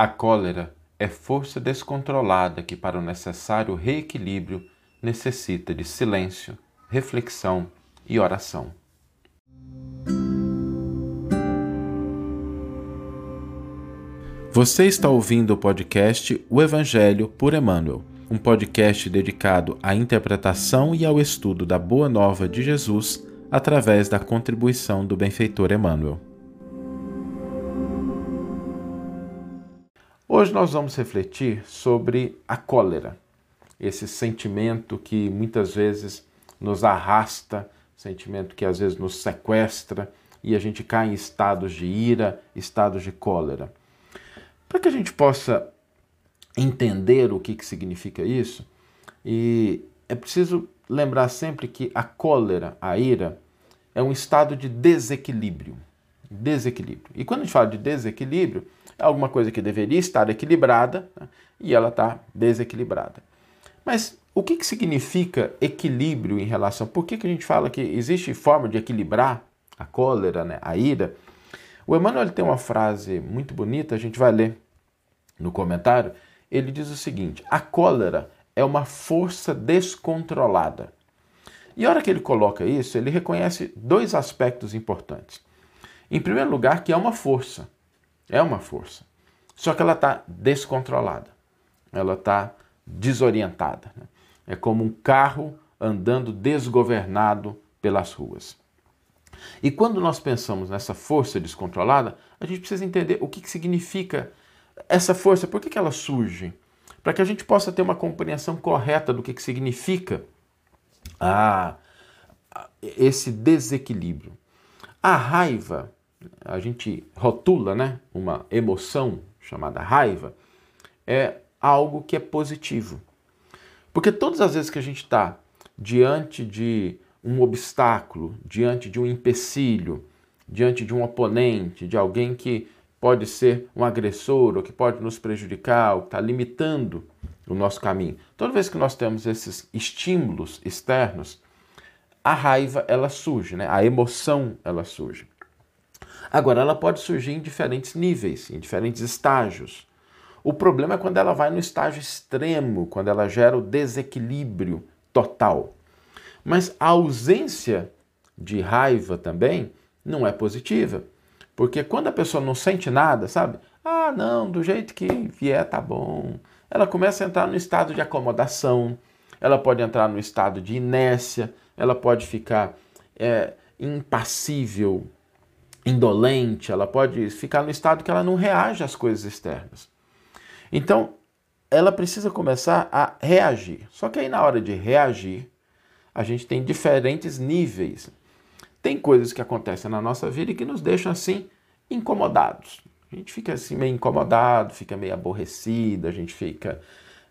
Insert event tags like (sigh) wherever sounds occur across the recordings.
A cólera é força descontrolada que, para o necessário reequilíbrio, necessita de silêncio, reflexão e oração. Você está ouvindo o podcast O Evangelho por Emmanuel, um podcast dedicado à interpretação e ao estudo da Boa Nova de Jesus através da contribuição do benfeitor Emmanuel. Hoje nós vamos refletir sobre a cólera, esse sentimento que muitas vezes nos arrasta, sentimento que às vezes nos sequestra e a gente cai em estados de ira, estados de cólera. Para que a gente possa entender o que, que significa isso, e é preciso lembrar sempre que a cólera, a ira, é um estado de desequilíbrio. Desequilíbrio. E quando a gente fala de desequilíbrio, alguma coisa que deveria estar equilibrada né? e ela está desequilibrada. Mas o que, que significa equilíbrio em relação? Por que, que a gente fala que existe forma de equilibrar a cólera, né? a ira? O Emmanuel tem uma frase muito bonita, a gente vai ler no comentário. Ele diz o seguinte: a cólera é uma força descontrolada. E a hora que ele coloca isso, ele reconhece dois aspectos importantes. Em primeiro lugar, que é uma força. É uma força. Só que ela está descontrolada. Ela está desorientada. Né? É como um carro andando desgovernado pelas ruas. E quando nós pensamos nessa força descontrolada, a gente precisa entender o que, que significa essa força, por que, que ela surge? Para que a gente possa ter uma compreensão correta do que, que significa a, a, esse desequilíbrio. A raiva a gente rotula né, uma emoção chamada raiva, é algo que é positivo. Porque todas as vezes que a gente está diante de um obstáculo, diante de um empecilho, diante de um oponente, de alguém que pode ser um agressor ou que pode nos prejudicar, ou que está limitando o nosso caminho. Toda vez que nós temos esses estímulos externos, a raiva ela surge, né? a emoção ela surge. Agora, ela pode surgir em diferentes níveis, em diferentes estágios. O problema é quando ela vai no estágio extremo, quando ela gera o desequilíbrio total. Mas a ausência de raiva também não é positiva. Porque quando a pessoa não sente nada, sabe? Ah, não, do jeito que vier tá bom. Ela começa a entrar no estado de acomodação, ela pode entrar no estado de inércia, ela pode ficar é, impassível indolente, ela pode ficar no estado que ela não reage às coisas externas. Então, ela precisa começar a reagir. Só que aí na hora de reagir, a gente tem diferentes níveis. Tem coisas que acontecem na nossa vida e que nos deixam assim incomodados. A gente fica assim meio incomodado, fica meio aborrecido, a gente fica.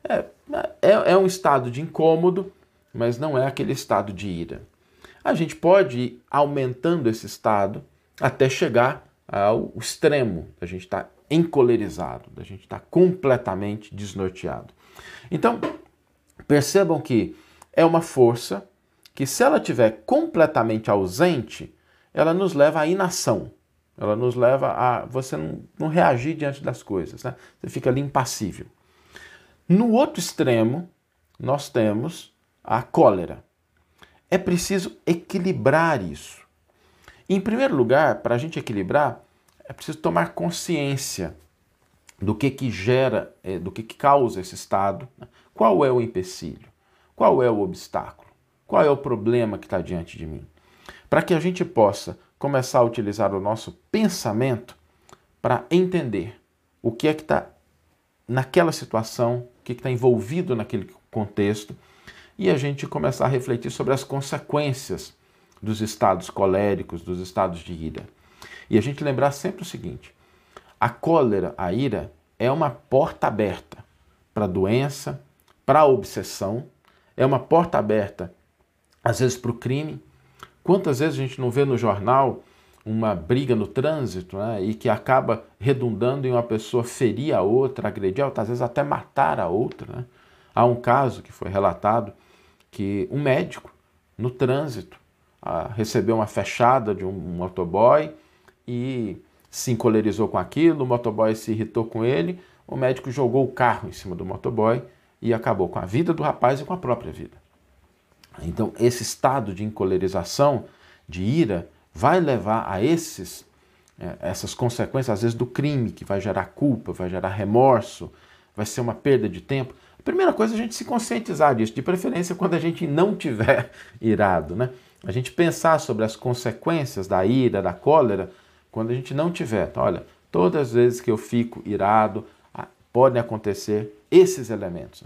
É, é, é um estado de incômodo, mas não é aquele estado de ira. A gente pode ir aumentando esse estado até chegar ao extremo da gente estar tá encolerizado, da gente estar tá completamente desnorteado. Então, percebam que é uma força que, se ela estiver completamente ausente, ela nos leva à inação. Ela nos leva a você não, reagir diante das coisas. Né? Você fica ali impassível. No outro extremo, nós temos a cólera. É preciso equilibrar isso. Em primeiro lugar, para a gente equilibrar, é preciso tomar consciência do que, que gera, é, do que, que causa esse estado, né? qual é o empecilho, qual é o obstáculo, qual é o problema que está diante de mim. Para que a gente possa começar a utilizar o nosso pensamento para entender o que é que está naquela situação, o que está envolvido naquele contexto, e a gente começar a refletir sobre as consequências dos estados coléricos, dos estados de ira. E a gente lembrar sempre o seguinte: a cólera, a ira, é uma porta aberta para a doença, para a obsessão, é uma porta aberta, às vezes, para o crime. Quantas vezes a gente não vê no jornal uma briga no trânsito né, e que acaba redundando em uma pessoa ferir a outra, agredir a outra, às vezes até matar a outra. Né? Há um caso que foi relatado que um médico no trânsito recebeu uma fechada de um motoboy e se encolerizou com aquilo, o motoboy se irritou com ele, o médico jogou o carro em cima do motoboy e acabou com a vida do rapaz e com a própria vida. Então, esse estado de encolerização, de ira, vai levar a esses, é, essas consequências, às vezes, do crime, que vai gerar culpa, vai gerar remorso, vai ser uma perda de tempo. A primeira coisa é a gente se conscientizar disso, de preferência quando a gente não tiver (laughs) irado, né? A gente pensar sobre as consequências da ira, da cólera, quando a gente não tiver. Então, olha, todas as vezes que eu fico irado, podem acontecer esses elementos.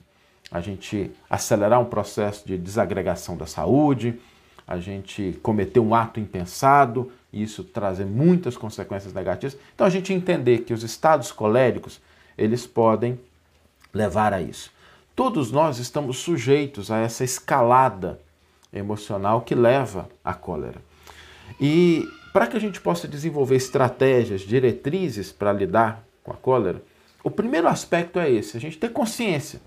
A gente acelerar um processo de desagregação da saúde, a gente cometer um ato impensado, e isso trazer muitas consequências negativas. Então a gente entender que os estados coléricos, eles podem levar a isso. Todos nós estamos sujeitos a essa escalada emocional que leva à cólera. E para que a gente possa desenvolver estratégias, diretrizes para lidar com a cólera, o primeiro aspecto é esse, a gente ter consciência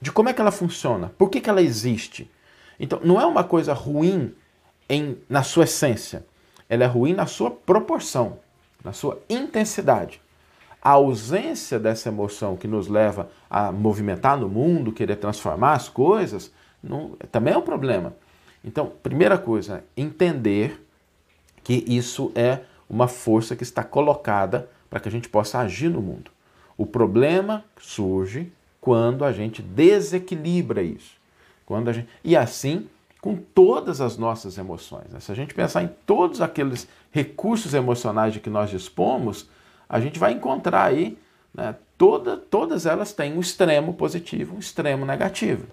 de como é que ela funciona, por que, que ela existe. Então, não é uma coisa ruim em, na sua essência, ela é ruim na sua proporção, na sua intensidade. A ausência dessa emoção que nos leva a movimentar no mundo, querer transformar as coisas, não, também é um problema. Então, primeira coisa, entender que isso é uma força que está colocada para que a gente possa agir no mundo. O problema surge quando a gente desequilibra isso. Quando a gente... E assim com todas as nossas emoções. Né? Se a gente pensar em todos aqueles recursos emocionais de que nós dispomos, a gente vai encontrar aí, né, toda, todas elas têm um extremo positivo, um extremo negativo.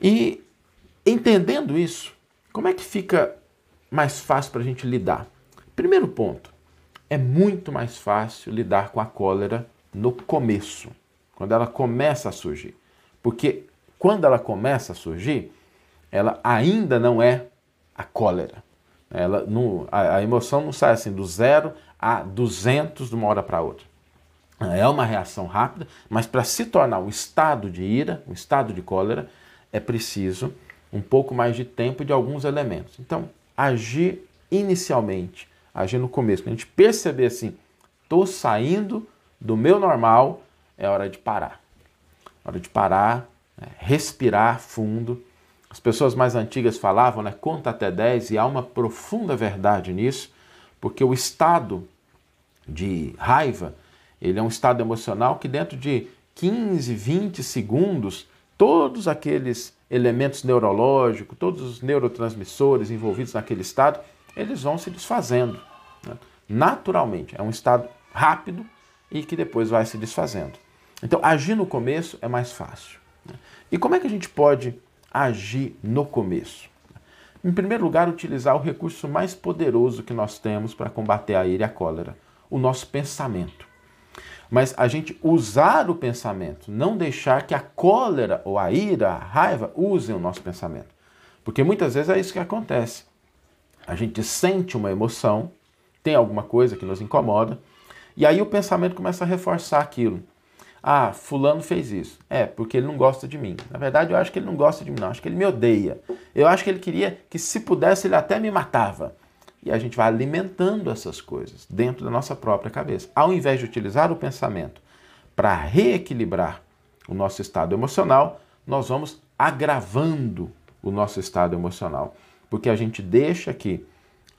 E entendendo isso, como é que fica mais fácil para a gente lidar? Primeiro ponto, é muito mais fácil lidar com a cólera no começo, quando ela começa a surgir. Porque quando ela começa a surgir, ela ainda não é a cólera. Ela não, a, a emoção não sai assim do zero a 200 de uma hora para outra. É uma reação rápida, mas para se tornar um estado de ira, um estado de cólera, é preciso um pouco mais de tempo de alguns elementos. Então, agir inicialmente agir no começo. A gente perceber assim, estou saindo do meu normal, é hora de parar. Hora de parar, né? respirar fundo. As pessoas mais antigas falavam, né, conta até 10, e há uma profunda verdade nisso, porque o estado de raiva, ele é um estado emocional que dentro de 15, 20 segundos, todos aqueles elementos neurológicos, todos os neurotransmissores envolvidos naquele estado, eles vão se desfazendo. Né? Naturalmente. É um estado rápido e que depois vai se desfazendo. Então, agir no começo é mais fácil. Né? E como é que a gente pode agir no começo? Em primeiro lugar, utilizar o recurso mais poderoso que nós temos para combater a ira e a cólera, o nosso pensamento. Mas a gente usar o pensamento, não deixar que a cólera ou a ira, a raiva, usem o nosso pensamento. Porque muitas vezes é isso que acontece. A gente sente uma emoção, tem alguma coisa que nos incomoda, e aí o pensamento começa a reforçar aquilo. Ah, fulano fez isso. É, porque ele não gosta de mim. Na verdade, eu acho que ele não gosta de mim, não. Acho que ele me odeia. Eu acho que ele queria que, se pudesse, ele até me matava. E a gente vai alimentando essas coisas dentro da nossa própria cabeça. Ao invés de utilizar o pensamento para reequilibrar o nosso estado emocional, nós vamos agravando o nosso estado emocional porque a gente deixa que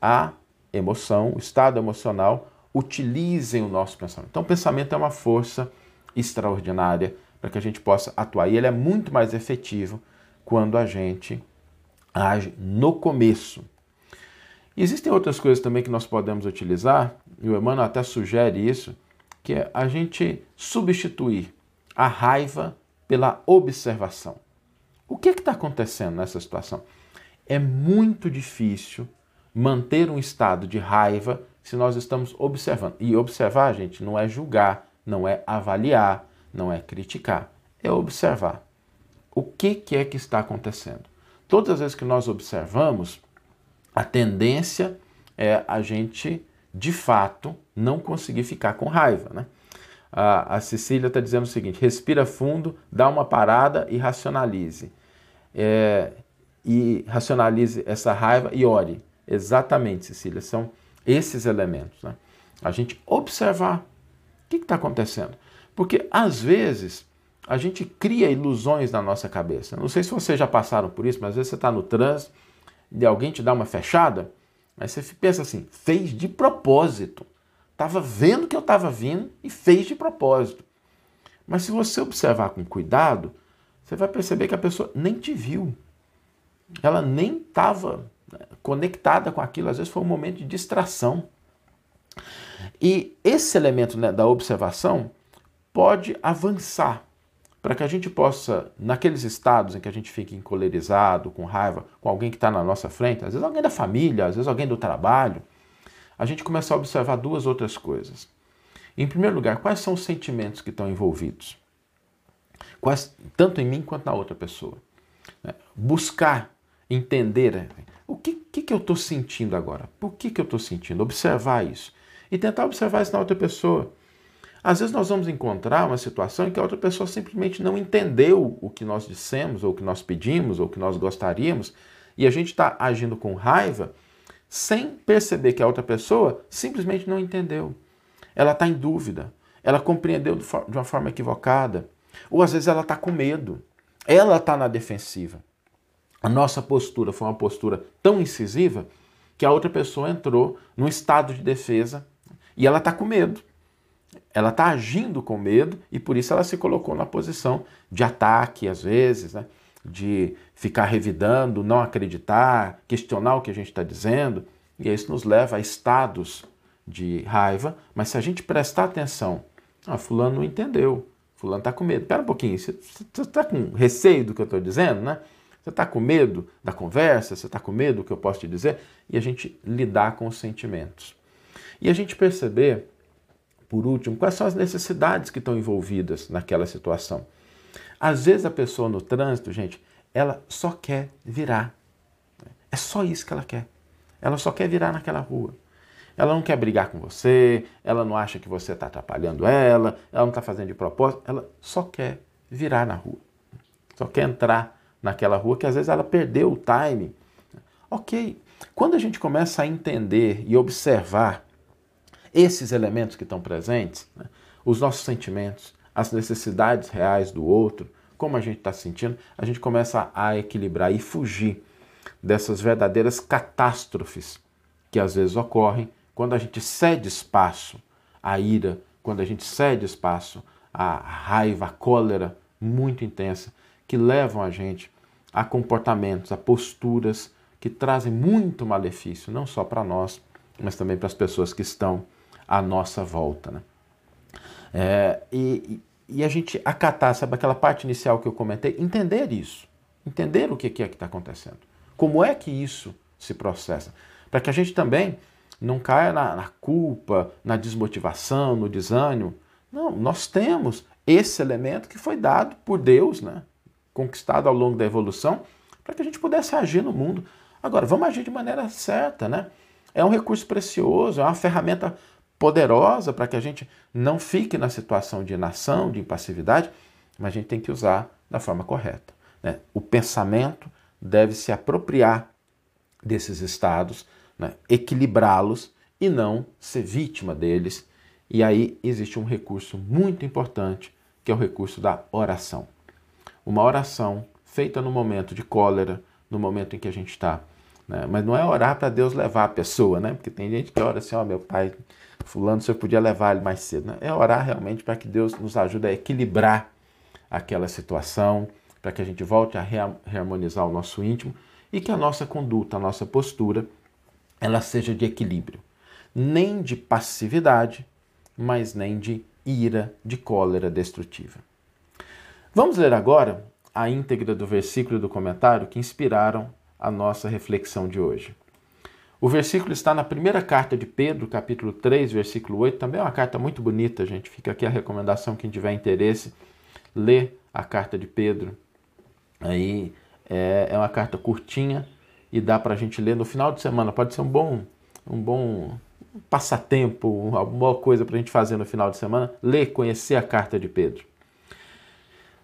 a emoção, o estado emocional, utilizem o nosso pensamento. Então, o pensamento é uma força extraordinária para que a gente possa atuar. E ele é muito mais efetivo quando a gente age no começo. E existem outras coisas também que nós podemos utilizar, e o Emmanuel até sugere isso, que é a gente substituir a raiva pela observação. O que é está acontecendo nessa situação? É muito difícil manter um estado de raiva se nós estamos observando. E observar, gente, não é julgar, não é avaliar, não é criticar, é observar. O que, que é que está acontecendo? Todas as vezes que nós observamos, a tendência é a gente, de fato, não conseguir ficar com raiva. Né? A, a Cecília está dizendo o seguinte: respira fundo, dá uma parada e racionalize. É, e racionalize essa raiva e ore. Exatamente, Cecília, são esses elementos. Né? a gente observar o que está acontecendo. Porque às vezes a gente cria ilusões na nossa cabeça. Não sei se vocês já passaram por isso, mas às vezes você está no trânsito e alguém te dá uma fechada, aí você pensa assim, fez de propósito. Estava vendo que eu estava vindo e fez de propósito. Mas se você observar com cuidado, você vai perceber que a pessoa nem te viu. Ela nem estava né, conectada com aquilo. Às vezes foi um momento de distração. E esse elemento né, da observação pode avançar para que a gente possa, naqueles estados em que a gente fica encolerizado, com raiva, com alguém que está na nossa frente, às vezes alguém da família, às vezes alguém do trabalho, a gente começa a observar duas outras coisas. Em primeiro lugar, quais são os sentimentos que estão envolvidos? Quais, tanto em mim quanto na outra pessoa. Né? Buscar entender o que, que, que eu estou sentindo agora, por que, que eu estou sentindo, observar isso. E tentar observar isso na outra pessoa. Às vezes nós vamos encontrar uma situação em que a outra pessoa simplesmente não entendeu o que nós dissemos, ou o que nós pedimos, ou o que nós gostaríamos, e a gente está agindo com raiva sem perceber que a outra pessoa simplesmente não entendeu. Ela está em dúvida, ela compreendeu de uma forma equivocada, ou às vezes ela está com medo, ela está na defensiva. A nossa postura foi uma postura tão incisiva que a outra pessoa entrou num estado de defesa e ela está com medo. Ela está agindo com medo e por isso ela se colocou na posição de ataque, às vezes, né? de ficar revidando, não acreditar, questionar o que a gente está dizendo, e isso nos leva a estados de raiva, mas se a gente prestar atenção, ah, fulano não entendeu, fulano está com medo. Espera um pouquinho, você está com receio do que eu estou dizendo, né? Você está com medo da conversa, você está com medo do que eu posso te dizer, e a gente lidar com os sentimentos. E a gente perceber, por último, quais são as necessidades que estão envolvidas naquela situação. Às vezes a pessoa no trânsito, gente, ela só quer virar. É só isso que ela quer. Ela só quer virar naquela rua. Ela não quer brigar com você, ela não acha que você está atrapalhando ela, ela não está fazendo de propósito, ela só quer virar na rua. Só quer entrar naquela rua que às vezes ela perdeu o time. Ok, quando a gente começa a entender e observar esses elementos que estão presentes, né, os nossos sentimentos, as necessidades reais do outro, como a gente está sentindo, a gente começa a equilibrar e fugir dessas verdadeiras catástrofes que às vezes ocorrem quando a gente cede espaço à ira, quando a gente cede espaço à raiva, à cólera muito intensa, que levam a gente a comportamentos, a posturas que trazem muito malefício, não só para nós, mas também para as pessoas que estão à nossa volta. Né? É, e, e a gente acatar, sabe, aquela parte inicial que eu comentei, entender isso, entender o que é que está acontecendo, como é que isso se processa, para que a gente também não caia na, na culpa, na desmotivação, no desânimo. Não, nós temos esse elemento que foi dado por Deus, né? conquistado ao longo da evolução, para que a gente pudesse agir no mundo. Agora, vamos agir de maneira certa, né? É um recurso precioso, é uma ferramenta poderosa para que a gente não fique na situação de inação, de impassividade, mas a gente tem que usar da forma correta. Né? O pensamento deve se apropriar desses estados, né? equilibrá-los e não ser vítima deles. E aí existe um recurso muito importante, que é o recurso da oração. Uma oração feita no momento de cólera, no momento em que a gente está. Né? Mas não é orar para Deus levar a pessoa, né? Porque tem gente que ora assim, ó, oh, meu pai fulano, você podia levar ele mais cedo. Né? É orar realmente para que Deus nos ajude a equilibrar aquela situação, para que a gente volte a reharmonizar o nosso íntimo e que a nossa conduta, a nossa postura, ela seja de equilíbrio. Nem de passividade, mas nem de ira, de cólera destrutiva. Vamos ler agora a íntegra do versículo e do comentário que inspiraram a nossa reflexão de hoje. O versículo está na primeira carta de Pedro, capítulo 3, versículo 8. Também é uma carta muito bonita, gente. Fica aqui a recomendação, quem tiver interesse, lê a carta de Pedro. Aí é, é uma carta curtinha e dá para a gente ler no final de semana. Pode ser um bom, um bom passatempo, uma boa coisa para a gente fazer no final de semana. Ler, conhecer a carta de Pedro.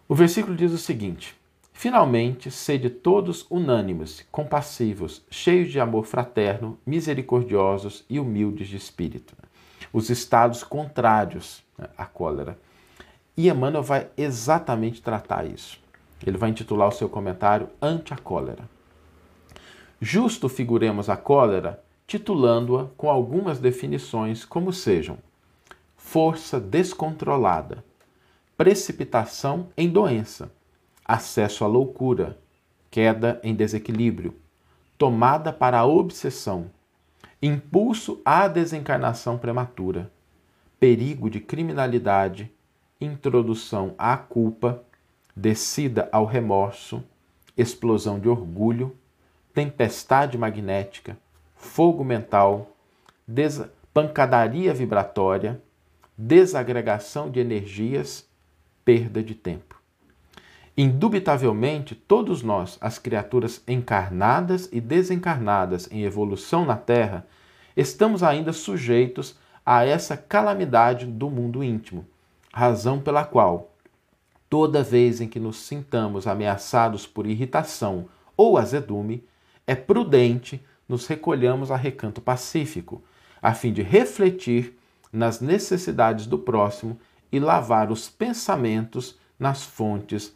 O versículo diz o seguinte: Finalmente, sede todos unânimes, compassivos, cheios de amor fraterno, misericordiosos e humildes de espírito. os estados contrários à cólera. E Emmanuel vai exatamente tratar isso. Ele vai intitular o seu comentário Ante a Cólera. Justo figuremos a cólera titulando-a com algumas definições, como sejam força descontrolada, precipitação em doença, acesso à loucura, queda em desequilíbrio, tomada para a obsessão, impulso à desencarnação prematura, perigo de criminalidade, introdução à culpa, descida ao remorso, explosão de orgulho, tempestade magnética, fogo mental, pancadaria vibratória, desagregação de energias, perda de tempo. Indubitavelmente, todos nós, as criaturas encarnadas e desencarnadas em evolução na Terra, estamos ainda sujeitos a essa calamidade do mundo íntimo, razão pela qual, toda vez em que nos sintamos ameaçados por irritação ou azedume, é prudente nos recolhamos a recanto pacífico, a fim de refletir nas necessidades do próximo e lavar os pensamentos nas fontes